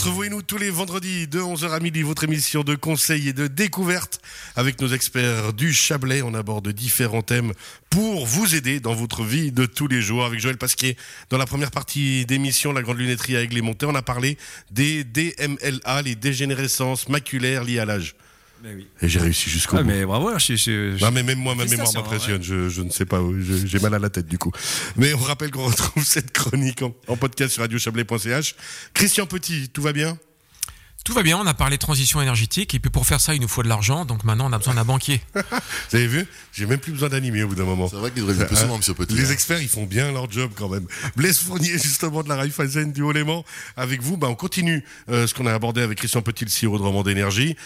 Entre vous et nous, tous les vendredis de 11h à midi, votre émission de conseils et de découverte avec nos experts du Chablais. On aborde différents thèmes pour vous aider dans votre vie de tous les jours. Avec Joël Pasquier, dans la première partie d'émission, la grande lunetterie à Aigles-Monté, on a parlé des DMLA, les dégénérescences maculaires liées à l'âge. Oui. Et j'ai réussi jusqu'au Ah, bout. mais bravo, je, je- je- Non, mais même moi, ma mémoire m'impressionne. Je, je ne sais pas, j'ai mal à la tête du coup. Mais on rappelle qu'on retrouve cette chronique en, en podcast sur radiochablais.ch. Christian Petit, tout va bien? Tout va bien, on a parlé transition énergétique et puis pour faire ça, il nous faut de l'argent, donc maintenant on a besoin d'un banquier. Vous avez vu? J'ai même plus besoin d'animer au bout d'un moment. C'est vrai qu'il devrait venir plus Hein souvent, monsieur Petit. Les hein. experts, ils font bien leur job quand même. Blaise Fournier, justement, de la Raiffeisen du Haut-Léman, avec vous, bah, on continue euh, ce qu'on a abordé avec Christian Petit, le CEO de Romand d'énergie.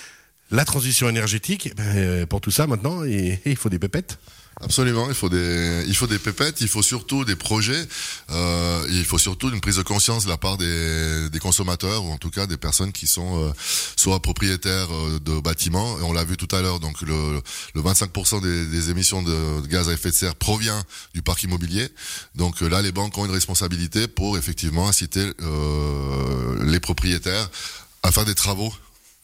La transition énergétique, eh ben, euh, pour tout ça, maintenant, il, faut des pépettes. Absolument, il faut des, il pépettes, il faut surtout des projets, euh, il faut surtout une prise de conscience de la part des, consommateurs ou en tout cas des personnes qui sont euh, soit propriétaires de bâtiments. Et on l'a vu tout à l'heure, donc le, le 25% des, émissions de, gaz à effet de serre provient du parc immobilier. Donc là, les banques ont une responsabilité pour effectivement inciter les propriétaires à faire des travaux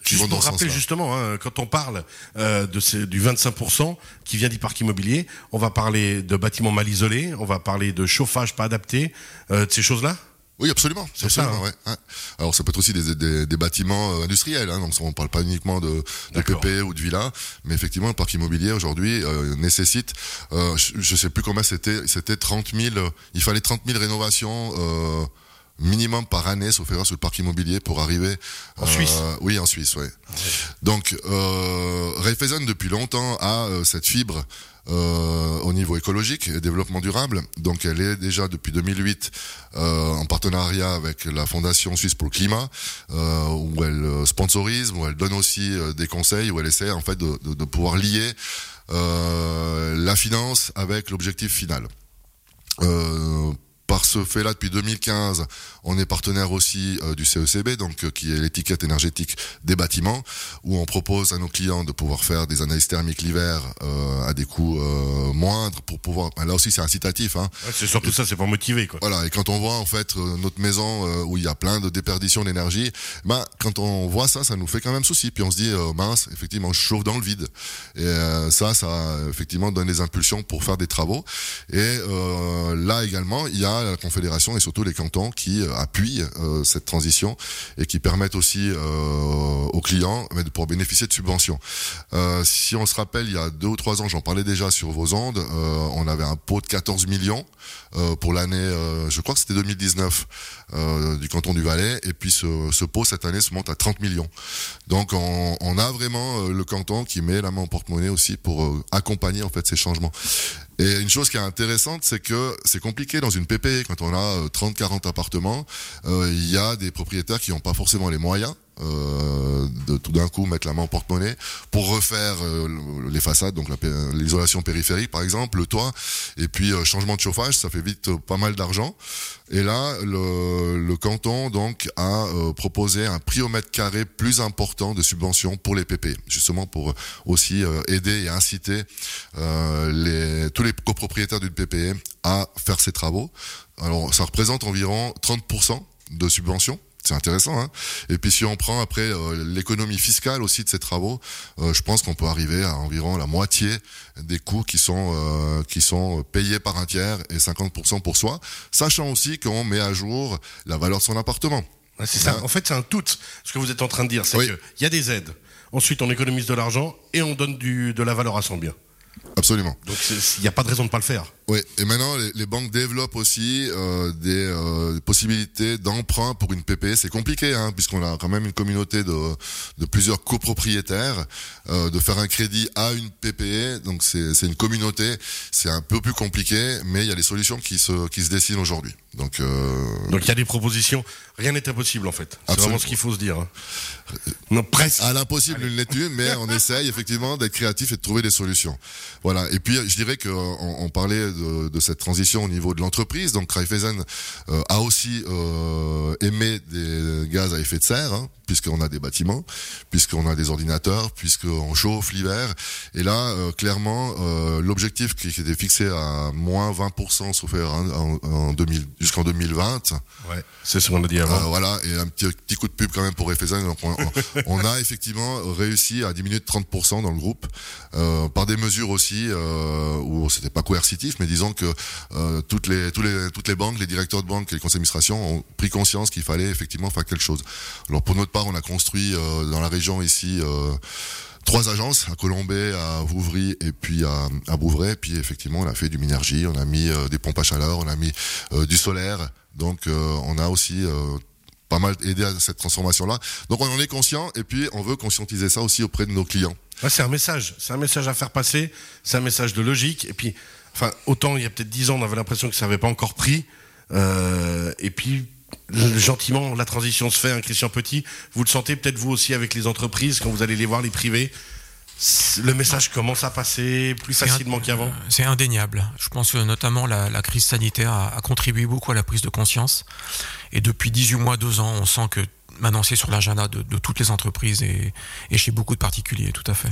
Juste pour rappeler justement, hein, quand on parle euh, de ces, du 25% qui vient du parc immobilier, on va parler de bâtiments mal isolés, on va parler de chauffage pas adapté, euh, de ces choses-là? Oui, absolument. C'est ça, absolument, ouais. Alors, ça peut être aussi des, des, des bâtiments euh, industriels. Hein, donc, on parle pas uniquement de, de. PP ou de villas, mais effectivement, le parc immobilier aujourd'hui euh, nécessite. Euh, je, je sais plus combien c'était. C'était 30 000. euh, Il fallait 30 000 rénovations. Euh, minimum par année, sauf erreur, sur le parc immobilier pour arriver En Suisse Oui, en Suisse, ouais. Donc, euh, Raiffeisen depuis longtemps a euh, cette fibre euh, au niveau écologique et développement durable. Donc, elle est déjà depuis 2008 euh, en partenariat avec la Fondation Suisse pour le climat, euh, où elle euh, sponsorise, où elle donne aussi euh, des conseils, où elle essaie en fait de, de- de pouvoir lier euh, la finance avec l'objectif final. Par ce fait-là, depuis 2015, on est partenaire aussi euh, du CECB, donc euh, qui est l'étiquette énergétique des bâtiments, où on propose à nos clients de pouvoir faire des analyses thermiques l'hiver euh, à des coûts euh, moindres pour pouvoir. ben là aussi, c'est incitatif. Hein. Ouais, c'est surtout ça, c'est pour motiver quoi. Voilà, et quand on voit en fait notre maison où il y a plein de déperditions d'énergie, ben quand on voit ça, ça nous fait quand même souci. Puis on se dit mince, effectivement, je chauffe dans le vide. Et ça, ça effectivement donne des impulsions pour faire des travaux. Et euh, là également, il y a la Confédération et surtout les cantons qui appuient euh, cette transition et qui permettent aussi euh, aux clients pour bénéficier de subventions. Euh, si on se rappelle, il y a deux ou trois ans, j'en parlais déjà sur vos ondes, on avait un pot de 14 millions pour l'année, je crois que c'était 2019, euh, du canton du Valais, et puis ce, pot cette année se monte à 30 millions. Donc on, a vraiment le canton qui met la main au porte-monnaie aussi pour accompagner en fait ces changements. Et une chose qui est intéressante, c'est que c'est compliqué dans une PP quand on a 30-40 appartements. euh, Il y a des propriétaires qui n'ont pas forcément les moyens euh, de tout d'un coup mettre la main au porte-monnaie pour refaire euh, le- les façades, donc l'isolation périphérique par exemple, le toit, et puis euh, changement de chauffage, ça fait vite pas mal d'argent. Et là, le, canton donc a proposé un prix au mètre carré plus important de subvention pour les PP, justement pour aussi aider et inciter tous les copropriétaires d'une PPE à faire ces travaux. Alors, ça représente environ 30% de subvention. C'est intéressant. Hein et puis si on prend après euh, l'économie fiscale aussi de ces travaux, euh, je pense qu'on peut arriver à environ la moitié des coûts qui sont euh, qui sont payés par un tiers et 50% pour soi, sachant aussi qu'on met à jour la valeur de son appartement. Ouais, c'est ça. Hein? En fait, c'est un tout. Ce que vous êtes en train de dire, c'est Oui. qu'il y a des aides. Ensuite, on économise de l'argent et on donne du, de la valeur à son bien. Absolument. Donc, il n'y a pas de raison de pas le faire. Oui, et maintenant les, les banques développent aussi euh, des euh, possibilités d'emprunt pour une PPE. C'est compliqué, hein, puisqu'on a quand même une communauté de, de plusieurs copropriétaires. Euh, de faire un crédit à une PPE, donc c'est une communauté. C'est un peu plus compliqué, mais il y a des solutions qui se qui se dessinent aujourd'hui. Donc Donc, il y a des propositions. Rien n'est impossible, en fait. C'est Absolument. vraiment ce qu'il faut se dire. hein. Non, presque. À l'impossible, nul n'est une, mais on essaye effectivement d'être créatif et de trouver des solutions. Voilà. Et puis, je dirais qu'on on parlait de, de cette transition au niveau de l'entreprise. Donc, Raiffeisen euh, a aussi euh, émis des gaz à effet de serre. hein, puisqu'on a des bâtiments, puisqu'on a des ordinateurs, puisqu'on chauffe l'hiver. Et là, euh, clairement, euh, l'objectif qui, était fixé à moins 20%, sauf en, en 2000, jusqu'en 2020. Ouais, c'est ce qu'on a dit avant. voilà, et un petit, petit coup de pub quand même pour. Donc on, on, a effectivement réussi à diminuer de 30% dans le groupe par des mesures aussi où c'était pas coercitif, mais disons que toutes les, tous les, toutes les banques, les directeurs de banque et les conseils d'administration ont pris conscience qu'il fallait effectivement faire quelque chose. Alors pour notre part, on a construit euh, dans la région ici euh, trois agences à Colombay, à Vouvry et puis à, à Bouvray. Puis effectivement, on a fait du minergie, on a mis euh, des pompes à chaleur, on a mis du solaire. Donc on a aussi pas mal aidé à cette transformation-là. Donc on en est conscient et puis on veut conscientiser ça aussi auprès de nos clients. c'est un message, c'est un message à faire passer, c'est un message de logique. Et puis, enfin, autant il y a peut-être dix ans, on avait l'impression que ça n'avait pas encore pris. Et puis gentiment, la transition se fait, hein, Christian Petit. Vous le sentez peut-être vous aussi avec les entreprises, quand vous allez les voir, les privés. Le message commence à passer plus facilement qu'avant C'est indéniable. Je pense que notamment la, la crise sanitaire a, a, contribué beaucoup à la prise de conscience. Et depuis 18 mois, 2 ans, on sent que maintenant c'est sur l'agenda de, de, toutes les entreprises et, et chez beaucoup de particuliers, tout à fait.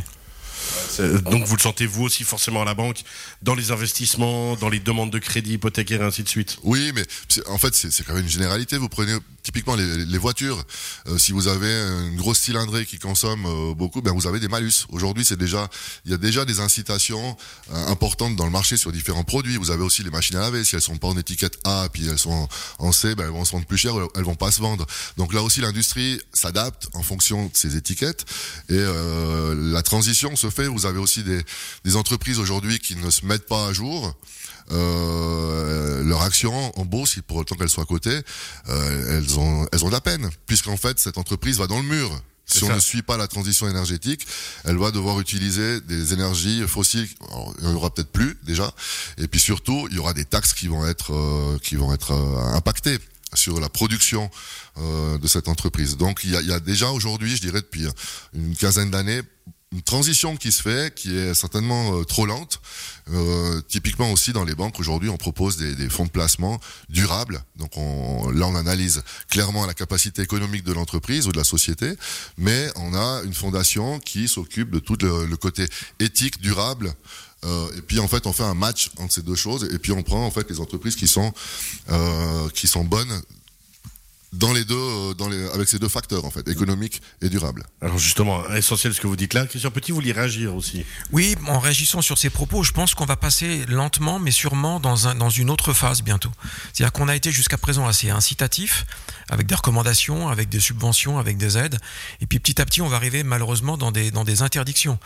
Donc vous le sentez vous aussi forcément à la banque, dans les investissements, dans les demandes de crédit hypothécaire et ainsi de suite? Oui, mais en fait c'est quand même une généralité. Vous prenez typiquement les, voitures. Euh, si vous avez une grosse cylindrée qui consomme euh, beaucoup, ben vous avez des malus. Aujourd'hui c'est déjà, il y a déjà des incitations euh, importantes dans le marché sur différents produits. Vous avez aussi les machines à laver. Si elles sont pas en étiquette A, puis elles sont en C, ben elles vont se vendre plus cher, elles vont pas se vendre. Donc là aussi l'industrie s'adapte en fonction de ces étiquettes et la transition se fait vous avez aussi des entreprises aujourd'hui qui ne se mettent pas à jour. Euh, leur action en bourse, pour autant qu'elles soient cotées, euh, elles ont elles ont de la peine, puisqu'en fait cette entreprise va dans le mur. Si on ne suit pas la transition énergétique, elle va devoir utiliser des énergies fossiles. il y en aura peut-être plus déjà, et puis surtout, il y aura des taxes qui vont être euh, qui vont être euh, impactées sur la production euh, de cette entreprise. Donc il y a, il y a déjà aujourd'hui, je dirais depuis une quinzaine d'années, une transition qui se fait, qui est certainement euh, trop lente. Euh, typiquement aussi dans les banques aujourd'hui, on propose des, des, fonds de placement durables. Donc on, là, on analyse clairement la capacité économique de l'entreprise ou de la société, mais on a une fondation qui s'occupe de tout le, le, côté éthique, durable. Euh, et puis en fait, on fait un match entre ces deux choses, et puis on prend en fait les entreprises qui sont euh, qui sont bonnes dans les deux, euh, dans les, avec ces deux facteurs en fait, économique et durable. Alors justement, essentiel ce que vous dites là. Christian Petit, vous voulez réagir aussi Oui, en réagissant sur ces propos, je pense qu'on va passer lentement, mais sûrement dans, un, dans une autre phase bientôt. C'est-à-dire qu'on a été jusqu'à présent assez incitatif, avec des recommandations, avec des subventions, avec des aides, et puis petit à petit, on va arriver malheureusement dans des, dans des interdictions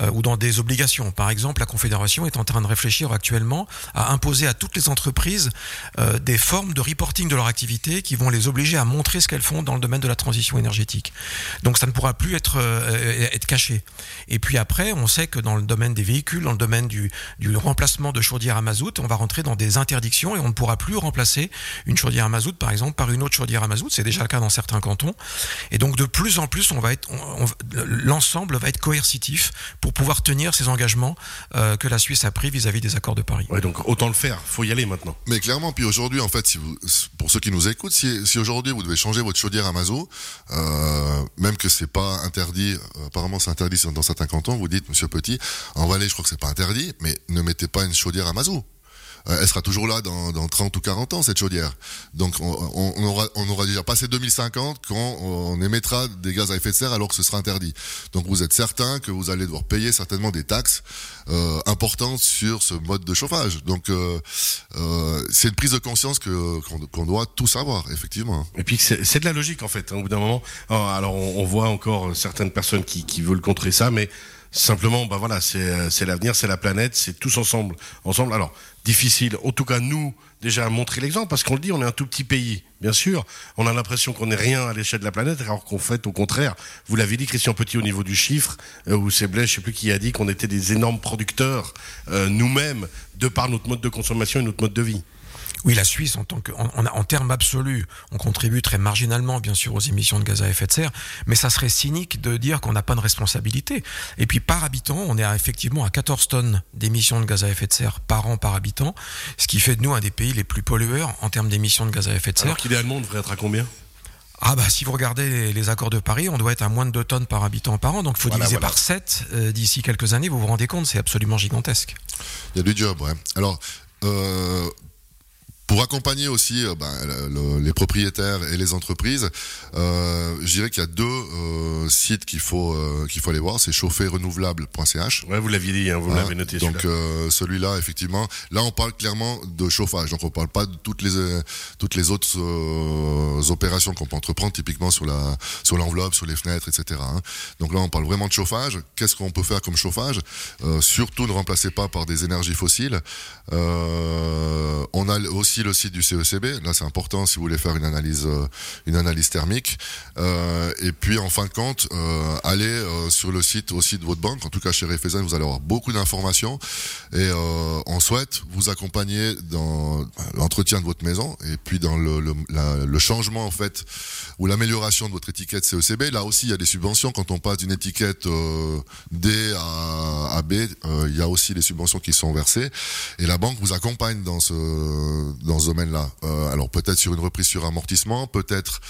euh, ou dans des obligations. Par exemple, la Confédération est en train de réfléchir actuellement à imposer à toutes les entreprises euh, des formes de reporting de leur activité qui vont les obliger à montrer ce qu'elles font dans le domaine de la transition énergétique. Donc ça ne pourra plus être, euh, être caché. Et puis après, on sait que dans le domaine des véhicules, dans le domaine du, du remplacement de chaudières à mazout, on va rentrer dans des interdictions et on ne pourra plus remplacer une chaudière à mazout, par exemple, par une autre chaudière à mazout. C'est déjà le cas dans certains cantons. Et donc de plus en plus, on va être, l'ensemble va être coercitif pour pouvoir tenir ces engagements euh, que la Suisse a pris vis-à-vis des accords de Paris. Ouais, donc autant le faire. Faut y aller maintenant. Mais clairement, puis aujourd'hui, en fait, si vous, pour ceux qui nous écoutent, si, si aujourd'hui aujourd'hui vous devez changer votre chaudière à mazout, euh, même que c'est pas interdit, euh, apparemment c'est interdit dans certains cantons, vous dites, monsieur Petit, en Valais je crois que c'est pas interdit, mais ne mettez pas une chaudière à mazout. Euh, elle sera toujours là dans, dans 30 ou 40 ans, cette chaudière. Donc on, on, aura, on aura déjà passé 2050 quand on émettra des gaz à effet de serre alors que ce sera interdit. Donc vous êtes certain que vous allez devoir payer certainement des taxes euh, importantes sur ce mode de chauffage. Donc euh, euh, c'est une prise de conscience que qu'on doit tous avoir, effectivement. Et puis c'est de la logique en fait, hein, au bout d'un moment. Alors on, on, voit encore certaines personnes qui, qui veulent contrer ça, mais simplement, bah voilà, c'est l'avenir, c'est la planète, c'est tous ensemble, ensemble. Alors difficile. En tout cas, nous, déjà, à montrer l'exemple, parce qu'on le dit, on est un tout petit pays, bien sûr. On a l'impression qu'on n'est rien à l'échelle de la planète, alors qu'en fait, au contraire, vous l'avez dit, Christian Petit, au niveau du chiffre, euh, ou c'est Blaise, je sais plus qui a dit qu'on était des énormes producteurs, euh, nous-mêmes, de par notre mode de consommation et notre mode de vie. Oui, la Suisse, en, tant que, en, en, termes absolus, on contribue très marginalement, bien sûr, aux émissions de gaz à effet de serre, mais ça serait cynique de dire qu'on n'a pas de responsabilité. Et puis, par habitant, on est effectivement à 14 tonnes d'émissions de gaz à effet de serre par an par habitant, ce qui fait de nous un des pays les plus pollueurs en termes d'émissions de gaz à effet de serre. Alors qu'idéalement, on devrait être à combien? Ah bah si vous regardez les, accords de Paris, on doit être à moins de 2 tonnes par habitant par an, donc il faut diviser par 7 euh, d'ici quelques années, vous vous rendez compte, c'est absolument gigantesque. Il y a du job, ouais. Alors, euh, pour accompagner aussi euh, ben, les propriétaires et les entreprises, euh, je dirais qu'il y a deux euh, sites qu'il faut euh, qu'il faut aller voir. C'est chaufferrenouvelable.ch. Ouais, vous l'aviez dit, hein, vous l'avez noté. Donc euh, celui-là, effectivement, là on parle clairement de chauffage. Donc on parle pas de toutes les toutes les autres opérations qu'on peut entreprendre, typiquement sur la sur l'enveloppe, sur les fenêtres, etc. Hein. Donc là on parle vraiment de chauffage. Qu'est-ce qu'on peut faire comme chauffage? Surtout ne remplacez pas par des énergies fossiles. on a aussi le site du CECB. Là, c'est important si vous voulez faire une analyse, euh, une analyse thermique. Euh, et puis, en fin de compte, euh, allez sur le site aussi de votre banque. En tout cas, chez Refezen, vous allez avoir beaucoup d'informations. Et on souhaite vous accompagner dans l'entretien de votre maison et puis dans le, le, changement, en fait, ou l'amélioration de votre étiquette CECB. Là aussi, il y a des subventions. Quand on passe d'une étiquette D à, à B, il y a aussi des subventions qui sont versées. Et la banque vous accompagne dans ce dans ce domaine-là. Euh, alors peut-être sur une reprise sur amortissement, peut-être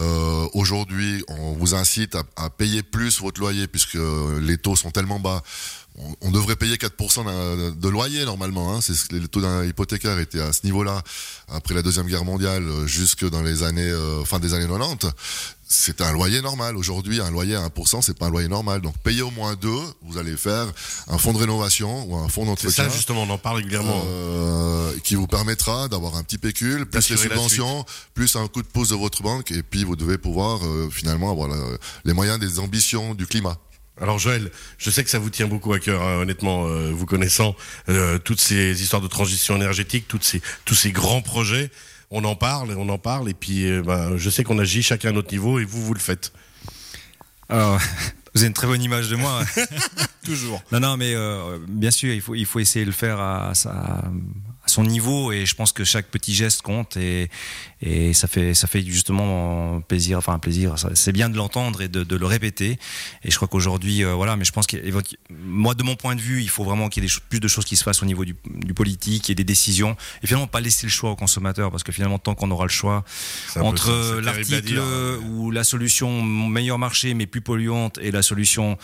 euh, aujourd'hui on vous incite à, payer plus votre loyer puisque les taux sont tellement bas. On, devrait payer 4% de loyer normalement. Hein. C'est ce que les taux d'un hypothécaire étaient à ce niveau-là après la deuxième guerre mondiale jusque dans les années euh, fin des années 90 c'est un loyer normal. Aujourd'hui, un loyer à 1%, c'est pas un loyer normal. Donc, payez au moins deux, vous allez faire un fonds de rénovation ou un fonds d'entretien. C'est ça, justement, on en parle régulièrement. Euh, qui vous permettra d'avoir un petit pécule, plus les subventions, plus un coup de pouce de votre banque, et puis vous devez pouvoir euh, finalement avoir les moyens des ambitions du climat. Alors Joël, je sais que ça vous tient beaucoup à cœur, hein, honnêtement, euh, vous connaissant euh, toutes ces histoires de transition énergétique, toutes ces, tous ces grands projets on en parle, on en parle, et puis euh, ben, je sais qu'on agit chacun à notre niveau, et vous, vous le faites. Alors, vous avez une très bonne image de moi. Toujours. Non, non, mais bien sûr, il faut, il faut essayer de le faire à, à, son niveau et je pense que chaque petit geste compte et, et ça fait ça fait justement plaisir enfin plaisir c'est bien de l'entendre et de, de, le répéter et je crois qu'aujourd'hui euh, voilà mais je pense que moi de mon point de vue il faut vraiment qu'il y ait plus de choses qui se fassent au niveau du, du politique et des décisions et finalement pas laisser le choix aux consommateurs parce que finalement tant qu'on aura le choix entre l'article hein. ou la solution meilleur marché mais plus polluante et la solution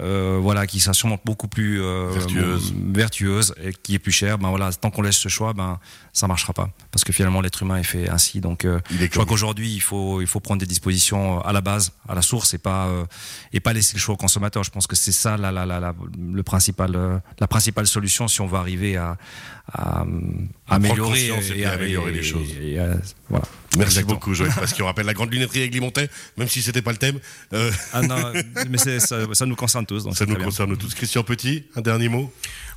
euh, voilà qui sera sûrement beaucoup plus euh, vertueuse. vertueuse et qui est plus chère ben voilà tant qu'on laisse choix, ben ça marchera pas parce que finalement l'être humain est fait ainsi. Donc euh, je crois qu'aujourd'hui il faut il faut prendre des dispositions à la base, à la source et pas euh, et pas laisser le choix au consommateur. Je pense que c'est ça la, la, la, le principal euh, la principale solution si on veut arriver à, à, améliorer et, améliorer les choses. voilà. Merci beaucoup, Joël, parce qu'on rappelle la grande lunetterie avec Limontais, même si c'était pas le thème. Ah non, mais ça, ça, nous concerne tous. Donc ça nous concerne tous. Christian Petit, un dernier mot?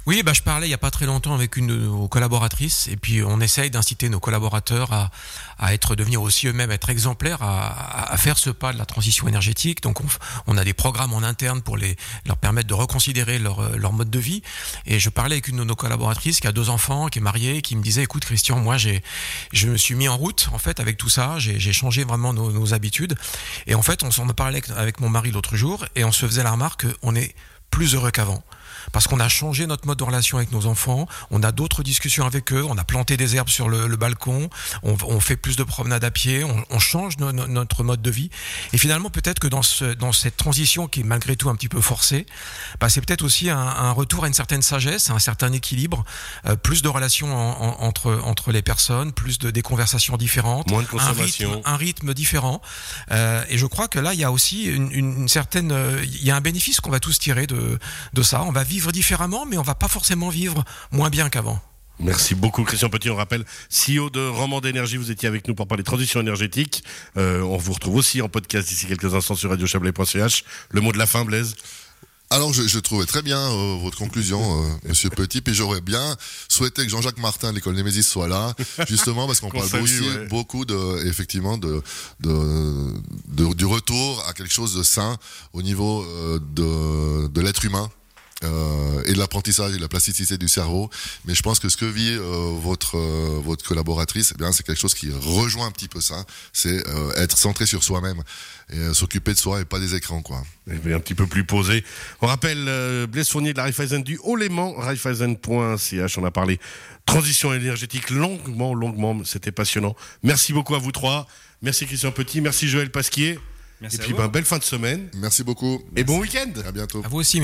Oui, bah, je parlais il n'y a pas très longtemps avec une de nos collaboratrices et puis on essaye d'inciter nos collaborateurs à, à être devenir aussi eux-mêmes, être exemplaires, à, à, faire ce pas de la transition énergétique. Donc on, on, a des programmes en interne pour les, leur permettre de reconsidérer leur, leur mode de vie. Et je parlais avec une de nos collaboratrices qui a deux enfants, qui est mariée, qui me disait, écoute Christian, moi j'ai, je me suis mis en route en fait avec tout ça, j'ai changé vraiment nos, nos habitudes. Et en fait, on s'en parlait avec mon mari l'autre jour et on se faisait la remarque qu'on est plus heureux qu'avant parce qu'on a changé notre mode de relation avec nos enfants, on a d'autres discussions avec eux, on a planté des herbes sur le, balcon, on, fait plus de promenades à pied, on, change notre mode de vie. Et finalement, peut-être que dans, ce, dans cette transition qui est malgré tout un petit peu forcée, bah, c'est peut-être aussi un, retour à une certaine sagesse, à un certain équilibre, euh, plus de relations entre, entre les personnes, plus de des conversations différentes, moins de consommation, un rythme, différent. Euh, et je crois que là, il y a aussi une, une certaine, euh, il y a un bénéfice qu'on va tous tirer de, de ça. On va vivre différemment, mais on va pas forcément vivre moins bien qu'avant. Merci beaucoup Christian Petit. On rappelle, CEO de Roman d'énergie, vous étiez avec nous pour parler transition énergétique. Euh, on vous retrouve aussi en podcast d'ici quelques instants sur radiochablais.ch. Le mot de la fin, Blaise? Alors, je, je, trouvais très bien euh, votre conclusion, euh, Monsieur Petit, puis j'aurais bien souhaité que Jean-Jacques Martin de l'école Némésis soit là, justement parce qu'on parle aussi beaucoup de, effectivement, de, de, de, du retour à quelque chose de sain au niveau de, de l'être humain euh, et de l'apprentissage et de la plasticité du cerveau. Mais je pense que ce que vit euh, votre euh, votre collaboratrice, eh bien c'est quelque chose qui rejoint un petit peu ça. C'est euh, être centré sur soi-même et euh, s'occuper de soi et pas des écrans quoi. Et un petit peu plus posé. On rappelle euh, Blaise Fournier de la Raiffeisen du Haut-Léman, raiffeisen.ch. On a parlé transition énergétique longuement, longuement. C'était passionnant. Merci beaucoup à vous trois. Merci Christian Petit. Merci Joël Pasquier. Merci et puis ben, belle fin de semaine Merci beaucoup. et bon week-end. À bientôt. À vous aussi.